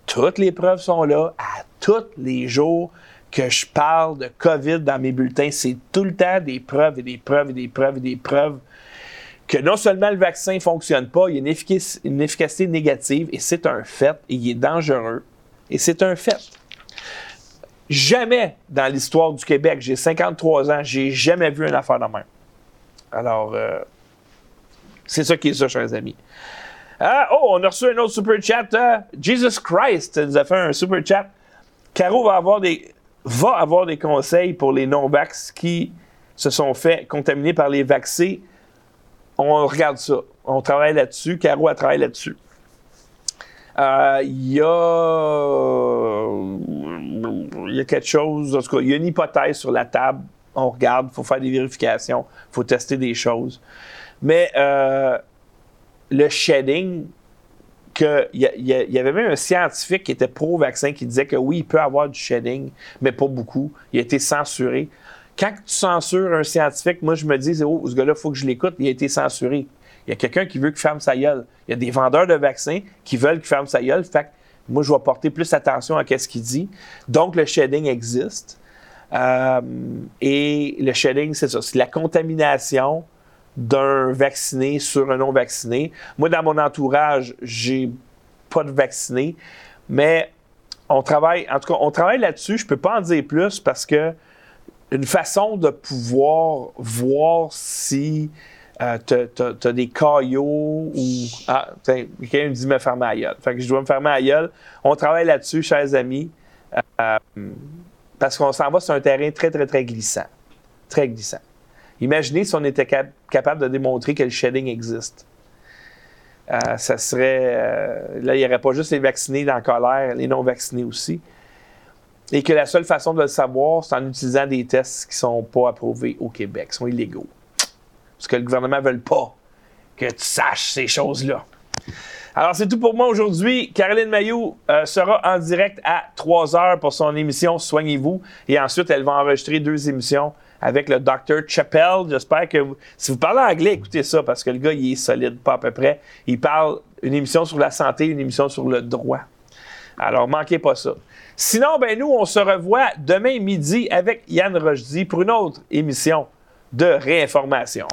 Toutes les preuves sont là à tous les jours que je parle de COVID dans mes bulletins. C'est tout le temps des preuves et des preuves et des preuves et des preuves que non seulement le vaccin ne fonctionne pas, il y a une, efficacité négative et c'est un fait, et il est dangereux, et c'est un fait. Jamais dans l'histoire du Québec, j'ai 53 ans, j'ai jamais vu une affaire de même. Alors, euh, c'est ça qui est ça, chers amis. Ah, oh, on a reçu un autre super chat. Euh, Jesus Christ nous a fait un super chat. Caro va avoir des, va avoir des conseils pour les non-vax qui se sont fait contaminer par les vaccins. On regarde ça. On travaille là-dessus. Caro a travaillé là-dessus. Euh, il y a il y a quelque chose, en tout cas, il y a une hypothèse sur la table. On regarde, il faut faire des vérifications, il faut tester des choses. Mais euh, le shedding, il y, avait même un scientifique qui était pro-vaccin qui disait que oui, il peut avoir du shedding, mais pas beaucoup. Il a été censuré. Quand tu censures un scientifique, moi, je me dis, oh, ce gars-là, il faut que je l'écoute. Il a été censuré. Il y a quelqu'un qui veut qu'il ferme sa gueule. Il y a des vendeurs de vaccins qui veulent qu'il ferme sa gueule. Fait moi, je vais porter plus attention à ce qu'il dit. Donc, le shedding existe. Euh, et le shedding, c'est ça. C'est la contamination d'un vacciné sur un non vacciné. Moi, dans mon entourage, j'ai pas de vacciné, mais on travaille, en tout cas, on travaille là-dessus. Je peux pas en dire plus parce que une façon de pouvoir voir si euh, tu as, des caillots ou. Ah, quelqu'un me dit me fermer à gueule. Fait que je dois me fermer à gueule. On travaille là-dessus, chers amis, euh, parce qu'on s'en va sur un terrain très, très, très glissant. Très glissant. Imaginez si on était capable de démontrer que le shedding existe. Euh, ça serait. là, il n'y aurait pas juste les vaccinés dans la colère, les non-vaccinés aussi. Et que la seule façon de le savoir, c'est en utilisant des tests qui ne sont pas approuvés au Québec, qui sont illégaux. Parce que le gouvernement ne veut pas que tu saches ces choses-là. Alors, c'est tout pour moi aujourd'hui. Caroline Mayou euh, sera en direct à 3 heures pour son émission Soignez-vous. Et ensuite, elle va enregistrer deux émissions avec le Dr. Chappelle. J'espère que si vous parlez anglais, écoutez ça parce que le gars, il est solide, pas à peu près. Il parle une émission sur la santé, une émission sur le droit. Alors, manquez pas ça. Sinon, ben nous, on se revoit demain midi avec Yann Rochdy pour une autre émission de réinformation.